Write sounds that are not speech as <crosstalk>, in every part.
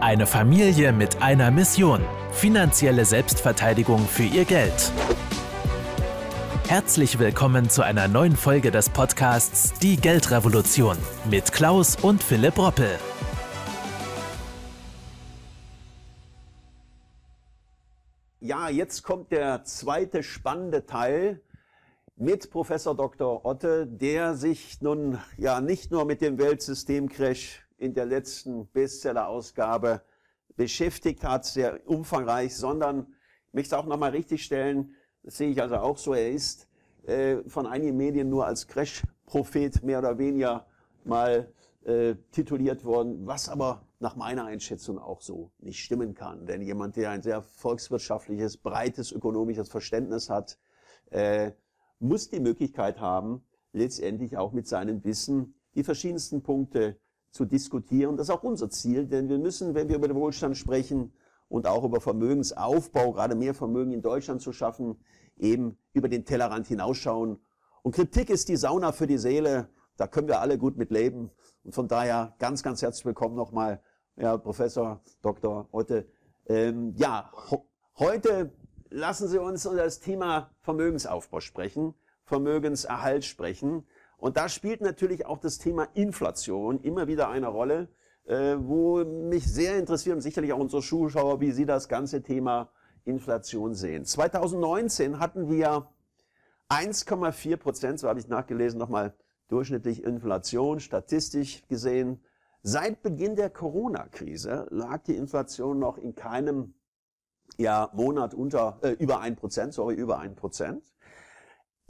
Eine Familie mit einer Mission. Finanzielle Selbstverteidigung für ihr Geld. Herzlich willkommen zu einer neuen Folge des Podcasts Die Geldrevolution mit Klaus und Philipp Roppel. Ja, jetzt kommt der zweite spannende Teil mit Professor Dr. Otte, der sich nun ja nicht nur mit dem Weltsystemcrash in der letzten Bestseller-Ausgabe beschäftigt hat, sehr umfangreich, sondern ich möchte auch nochmal richtigstellen, das sehe ich also auch so, er ist äh, von einigen Medien nur als Crash-Prophet mehr oder weniger mal äh, tituliert worden, was aber nach meiner Einschätzung auch so nicht stimmen kann. Denn jemand, der ein sehr volkswirtschaftliches, breites ökonomisches Verständnis hat, äh, muss die Möglichkeit haben, letztendlich auch mit seinem Wissen die verschiedensten Punkte zu diskutieren. Das ist auch unser Ziel, denn wir müssen, wenn wir über den Wohlstand sprechen und auch über Vermögensaufbau, gerade mehr Vermögen in Deutschland zu schaffen, eben über den Tellerrand hinausschauen. Und Kritik ist die Sauna für die Seele. Da können wir alle gut mit leben. Und von daher ganz, ganz herzlich willkommen nochmal, Herr Professor Dr. Otte. Ähm, ja, heute lassen Sie uns über das Thema Vermögensaufbau sprechen, Vermögenserhalt sprechen. Und da spielt natürlich auch das Thema Inflation immer wieder eine Rolle, äh, wo mich sehr interessiert und sicherlich auch unsere Zuschauer, wie Sie das ganze Thema Inflation sehen. 2019 hatten wir 1,4 Prozent, so habe ich nachgelesen, nochmal durchschnittlich Inflation, statistisch gesehen. Seit Beginn der Corona-Krise lag die Inflation noch in keinem ja, Monat unter, äh, über 1 Prozent, sorry, über 1 Prozent.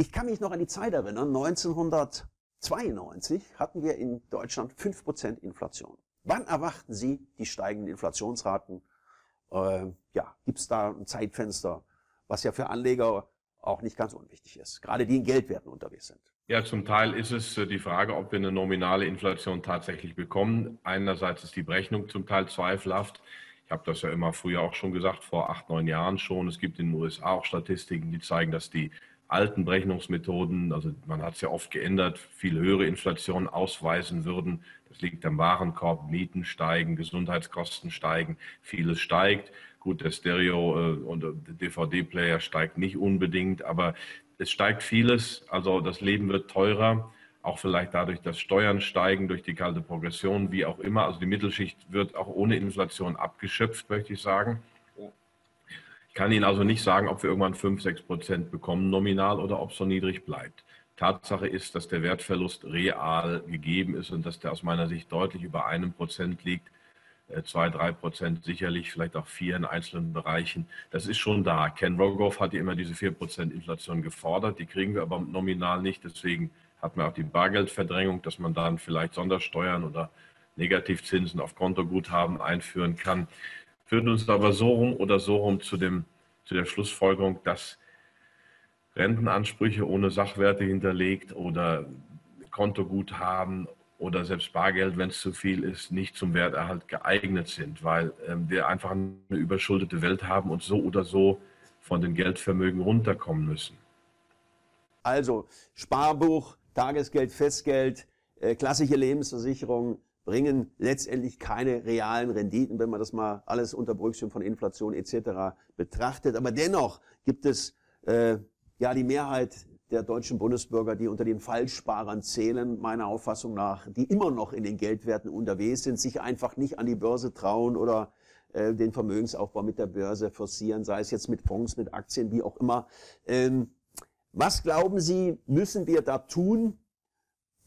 Ich kann mich noch an die Zeit erinnern, 1992 hatten wir in Deutschland 5% Inflation. Wann erwarten Sie die steigenden Inflationsraten? Äh, ja, gibt es da ein Zeitfenster, was ja für Anleger auch nicht ganz unwichtig ist, gerade die in Geldwerten unterwegs sind? Ja, zum Teil ist es äh, die Frage, ob wir eine nominale Inflation tatsächlich bekommen. Einerseits ist die Berechnung zum Teil zweifelhaft. Ich habe das ja immer früher auch schon gesagt, vor acht, neun Jahren schon. Es gibt in den USA auch Statistiken, die zeigen, dass die alten Berechnungsmethoden, also man hat es ja oft geändert, viel höhere Inflation ausweisen würden. Das liegt am Warenkorb, Mieten steigen, Gesundheitskosten steigen, vieles steigt. Gut, der Stereo- äh, und der DVD-Player steigt nicht unbedingt, aber es steigt vieles. Also das Leben wird teurer, auch vielleicht dadurch, dass Steuern steigen durch die kalte Progression, wie auch immer. Also die Mittelschicht wird auch ohne Inflation abgeschöpft, möchte ich sagen. Ich kann Ihnen also nicht sagen, ob wir irgendwann 5, 6 Prozent bekommen nominal oder ob es so niedrig bleibt. Tatsache ist, dass der Wertverlust real gegeben ist und dass der aus meiner Sicht deutlich über einem Prozent liegt. Äh, zwei, drei Prozent sicherlich, vielleicht auch vier in einzelnen Bereichen. Das ist schon da. Ken Rogoff hat ja immer diese vier Prozent Inflation gefordert. Die kriegen wir aber nominal nicht. Deswegen hat man auch die Bargeldverdrängung, dass man dann vielleicht Sondersteuern oder Negativzinsen auf Kontoguthaben einführen kann führt uns aber so rum oder so rum zu, dem, zu der Schlussfolgerung, dass Rentenansprüche ohne Sachwerte hinterlegt oder Kontoguthaben oder selbst Bargeld, wenn es zu viel ist, nicht zum Werterhalt geeignet sind, weil ähm, wir einfach eine überschuldete Welt haben und so oder so von den Geldvermögen runterkommen müssen. Also Sparbuch, Tagesgeld, Festgeld, äh, klassische Lebensversicherung, bringen letztendlich keine realen Renditen, wenn man das mal alles unter Berücksichtigung von Inflation etc. betrachtet. Aber dennoch gibt es äh, ja die Mehrheit der deutschen Bundesbürger, die unter den Falschsparern zählen, meiner Auffassung nach, die immer noch in den Geldwerten unterwegs sind, sich einfach nicht an die Börse trauen oder äh, den Vermögensaufbau mit der Börse forcieren, sei es jetzt mit Fonds, mit Aktien, wie auch immer. Ähm, was glauben Sie, müssen wir da tun,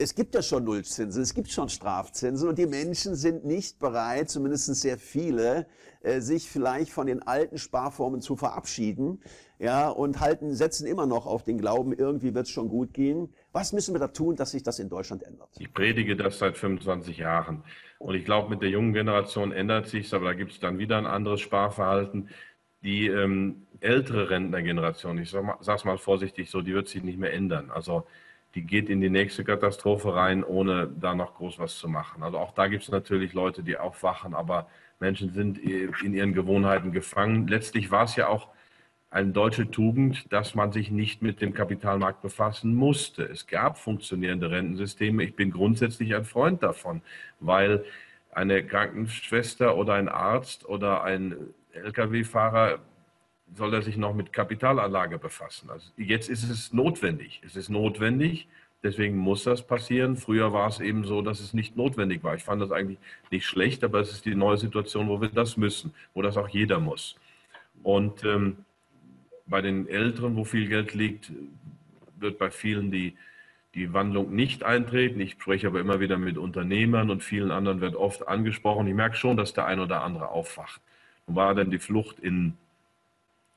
es gibt ja schon Nullzinsen, es gibt schon Strafzinsen und die Menschen sind nicht bereit, zumindest sehr viele, äh, sich vielleicht von den alten Sparformen zu verabschieden, ja, und halten, setzen immer noch auf den Glauben, irgendwie wird es schon gut gehen. Was müssen wir da tun, dass sich das in Deutschland ändert? Ich predige das seit 25 Jahren und ich glaube, mit der jungen Generation ändert sich aber da gibt es dann wieder ein anderes Sparverhalten. Die ähm, ältere Rentnergeneration, ich sage es mal vorsichtig so, die wird sich nicht mehr ändern. Also die geht in die nächste Katastrophe rein, ohne da noch groß was zu machen. Also auch da gibt es natürlich Leute, die aufwachen, aber Menschen sind in ihren Gewohnheiten gefangen. Letztlich war es ja auch eine deutsche Tugend, dass man sich nicht mit dem Kapitalmarkt befassen musste. Es gab funktionierende Rentensysteme. Ich bin grundsätzlich ein Freund davon, weil eine Krankenschwester oder ein Arzt oder ein Lkw-Fahrer soll er sich noch mit Kapitalanlage befassen. Also jetzt ist es notwendig. Es ist notwendig, deswegen muss das passieren. Früher war es eben so, dass es nicht notwendig war. Ich fand das eigentlich nicht schlecht, aber es ist die neue Situation, wo wir das müssen, wo das auch jeder muss. Und ähm, bei den Älteren, wo viel Geld liegt, wird bei vielen die, die Wandlung nicht eintreten. Ich spreche aber immer wieder mit Unternehmern und vielen anderen wird oft angesprochen. Ich merke schon, dass der ein oder andere aufwacht. Und war dann die Flucht in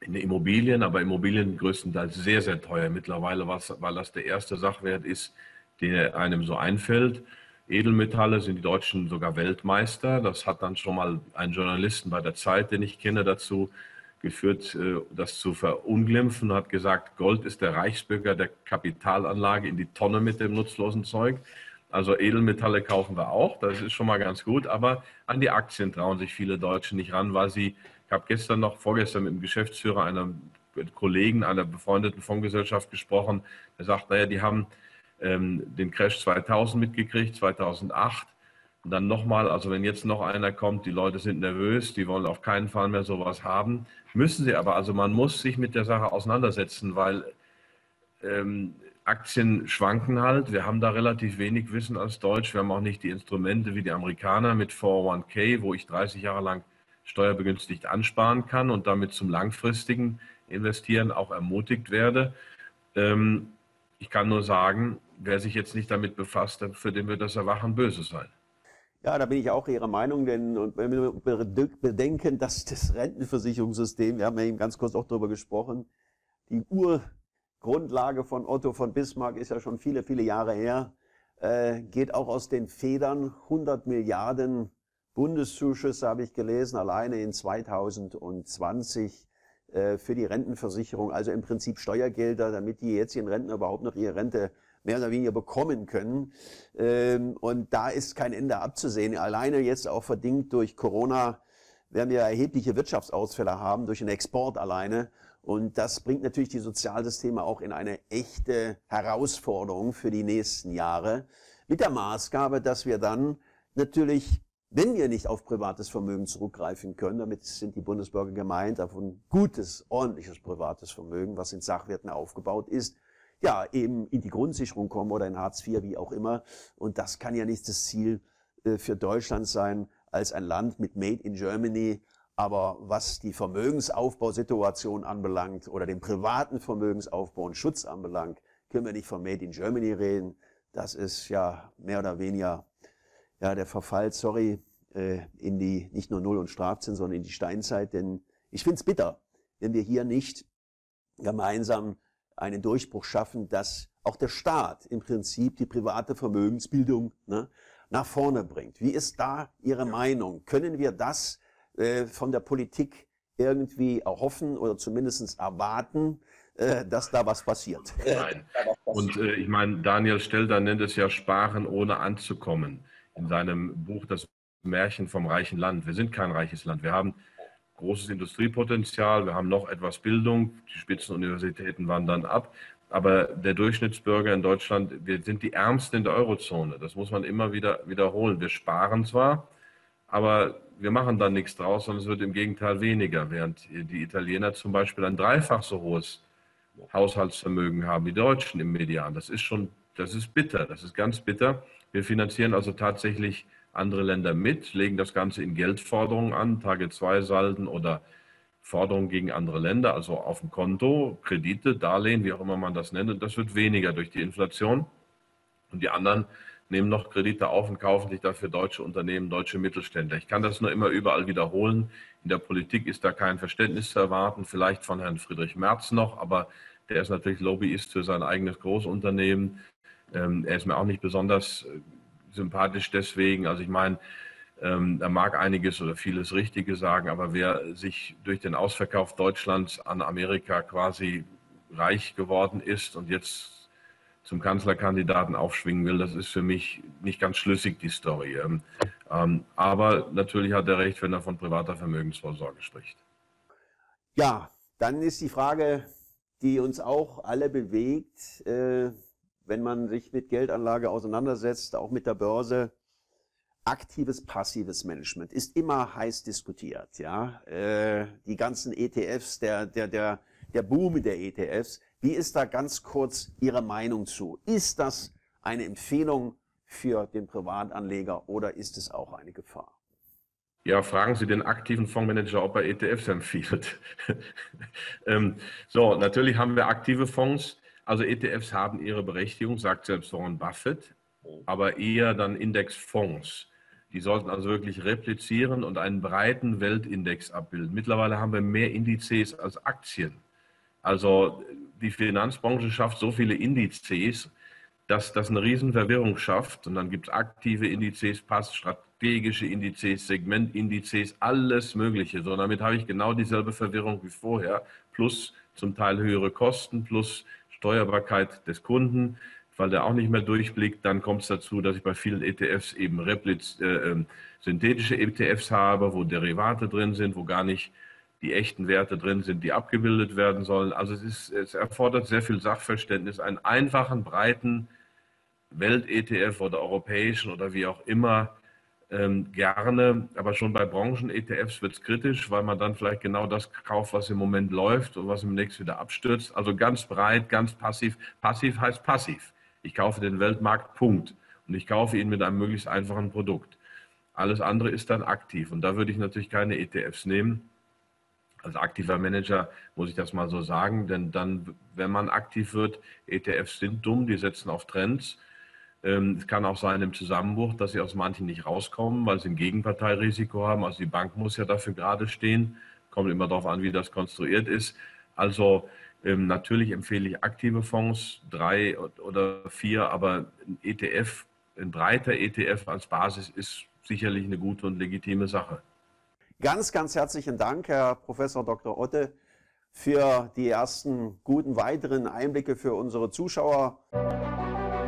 in Immobilien, aber Immobilien größtenteils sehr, sehr teuer mittlerweile, weil das der erste Sachwert ist, der einem so einfällt. Edelmetalle sind die Deutschen sogar Weltmeister. Das hat dann schon mal einen Journalisten bei der Zeit, den ich kenne, dazu geführt, äh, das zu verunglimpfen, hat gesagt, Gold ist der Reichsbürger der Kapitalanlage in die Tonne mit dem nutzlosen Zeug. Also Edelmetalle kaufen wir auch, das ist schon mal ganz gut, aber an die Aktien trauen sich viele Deutsche nicht ran, weil sie ich habe gestern noch, vorgestern mit dem Geschäftsführer einer Kollegen einer befreundeten Fondsgesellschaft gesprochen. Der sagt, naja, die haben ähm, den Crash 2000 mitgekriegt, 2008. Und dann nochmal, also wenn jetzt noch einer kommt, die Leute sind nervös, die wollen auf keinen Fall mehr sowas haben. Müssen sie aber, also man muss sich mit der Sache auseinandersetzen, weil ähm, Aktien schwanken halt. Wir haben da relativ wenig Wissen als Deutsch. Wir haben auch nicht die Instrumente wie die Amerikaner mit 401k, wo ich 30 Jahre lang steuerbegünstigt ansparen kann und damit zum langfristigen Investieren auch ermutigt werde. Ähm, ich kann nur sagen, wer sich jetzt nicht damit befasst, für den wird das Erwachen böse sein. Ja, da bin ich auch Ihrer Meinung, denn wenn wir bedenken, dass das Rentenversicherungssystem, wir haben ja eben ganz kurz auch darüber gesprochen, die Urgrundlage von Otto von Bismarck ist ja schon viele, viele Jahre her, äh, geht auch aus den Federn 100 Milliarden Bundeszuschüsse habe ich gelesen, alleine in 2020 äh, für die Rentenversicherung, also im Prinzip Steuergelder, damit die jetzigen Rentner überhaupt noch ihre Rente mehr oder weniger bekommen können. Ähm, und da ist kein Ende abzusehen. Alleine jetzt auch verdingt durch Corona werden wir erhebliche Wirtschaftsausfälle haben, durch den Export alleine. Und das bringt natürlich die Sozialsysteme auch in eine echte Herausforderung für die nächsten Jahre. Mit der Maßgabe, dass wir dann natürlich wenn wir nicht auf privates Vermögen zurückgreifen können, damit sind die Bundesbürger gemeint, auf ein gutes, ordentliches privates Vermögen, was in Sachwerten aufgebaut ist, ja, eben in die Grundsicherung kommen oder in Hartz IV, wie auch immer. Und das kann ja nicht das Ziel äh, für Deutschland sein, als ein Land mit Made in Germany. Aber was die Vermögensaufbausituation anbelangt oder den privaten Vermögensaufbau und Schutz anbelangt, können wir nicht von Made in Germany reden. Das ist ja mehr oder weniger ja, der Verfall, sorry, äh, in die nicht nur Null- und Strafzins, sondern in die Steinzeit. Denn ich finde es bitter, wenn wir hier nicht gemeinsam einen Durchbruch schaffen, dass auch der Staat im Prinzip die private Vermögensbildung ne, nach vorne bringt. Wie ist da Ihre Meinung? Können wir das äh, von der Politik irgendwie erhoffen oder zumindest erwarten, äh, dass da was passiert? Nein. Und äh, ich meine, Daniel Stelter nennt es ja Sparen ohne anzukommen in seinem Buch Das Märchen vom reichen Land. Wir sind kein reiches Land. Wir haben großes Industriepotenzial, wir haben noch etwas Bildung, die Spitzenuniversitäten wandern ab. Aber der Durchschnittsbürger in Deutschland, wir sind die Ärmsten in der Eurozone. Das muss man immer wieder wiederholen. Wir sparen zwar, aber wir machen dann nichts draus, sondern es wird im Gegenteil weniger, während die Italiener zum Beispiel ein dreifach so hohes Haushaltsvermögen haben wie die Deutschen im Median. Das ist schon, das ist bitter, das ist ganz bitter. Wir finanzieren also tatsächlich andere Länder mit, legen das Ganze in Geldforderungen an, Tage-2-Salden oder Forderungen gegen andere Länder, also auf dem Konto, Kredite, Darlehen, wie auch immer man das nennt. Und das wird weniger durch die Inflation. Und die anderen nehmen noch Kredite auf und kaufen sich dafür deutsche Unternehmen, deutsche Mittelständler. Ich kann das nur immer überall wiederholen. In der Politik ist da kein Verständnis zu erwarten, vielleicht von Herrn Friedrich Merz noch, aber der ist natürlich Lobbyist für sein eigenes Großunternehmen. Ähm, er ist mir auch nicht besonders äh, sympathisch deswegen. Also ich meine, ähm, er mag einiges oder vieles Richtige sagen, aber wer sich durch den Ausverkauf Deutschlands an Amerika quasi reich geworden ist und jetzt zum Kanzlerkandidaten aufschwingen will, das ist für mich nicht ganz schlüssig, die Story. Ähm, ähm aber natürlich hat er recht, wenn er von privater Vermögensvorsorge spricht. Ja, dann ist die Frage, die uns auch alle bewegt, äh, wenn man sich mit Geldanlage auseinandersetzt, auch mit der Börse, aktives, passives Management ist immer heiß diskutiert. Ja, äh, die ganzen ETFs, der der der der Boom der ETFs. Wie ist da ganz kurz Ihre Meinung zu? Ist das eine Empfehlung für den Privatanleger oder ist es auch eine Gefahr? Ja, fragen Sie den aktiven Fondsmanager, ob er ETFs empfiehlt. <laughs> ähm, so, natürlich haben wir aktive Fonds. Also ETFs haben ihre Berechtigung, sagt selbst Warren Buffett, aber eher dann Indexfonds. Die sollten also wirklich replizieren und einen breiten Weltindex abbilden. Mittlerweile haben wir mehr Indizes als Aktien. Also die Finanzbranche schafft so viele Indizes, dass das eine Riesenverwirrung schafft. Und dann gibt es aktive Indizes, Pass, strategische Indizes, Segmentindizes, alles Mögliche. So, damit habe ich genau dieselbe Verwirrung wie vorher, plus zum Teil höhere Kosten, plus Steuerbarkeit des Kunden, weil der auch nicht mehr durchblickt. Dann kommt es dazu, dass ich bei vielen ETFs eben Repliz, äh, ähm, synthetische ETFs habe, wo Derivate drin sind, wo gar nicht die echten Werte drin sind, die abgebildet werden sollen. Also es, ist, es erfordert sehr viel Sachverständnis, einen einfachen, breiten Welt-ETF oder europäischen oder wie auch immer ähm, gerne, aber schon bei Branchen-ETFs wird es kritisch, weil man dann vielleicht genau das kauft, was im Moment läuft und was im nächsten wieder abstürzt. Also ganz breit, ganz passiv. Passiv heißt passiv. Ich kaufe den Weltmarkt, Punkt. Und ich kaufe ihn mit einem möglichst einfachen Produkt. Alles andere ist dann aktiv. Und da würde ich natürlich keine ETFs nehmen. Als aktiver Manager muss ich das mal so sagen, denn dann, wenn man aktiv wird, ETFs sind dumm, die setzen auf Trends es kann auch sein im Zusammenbruch, dass sie aus manchen nicht rauskommen, weil sie ein Gegenparteirisiko haben. Also die Bank muss ja dafür gerade stehen. Kommt immer darauf an, wie das konstruiert ist. Also ähm, natürlich empfehle ich aktive Fonds, drei oder vier, aber ein ETF, ein breiter ETF als Basis ist sicherlich eine gute und legitime Sache. Ganz, ganz herzlichen Dank, Herr Professor Dr. Otte, für die ersten guten weiteren Einblicke für unsere Zuschauer.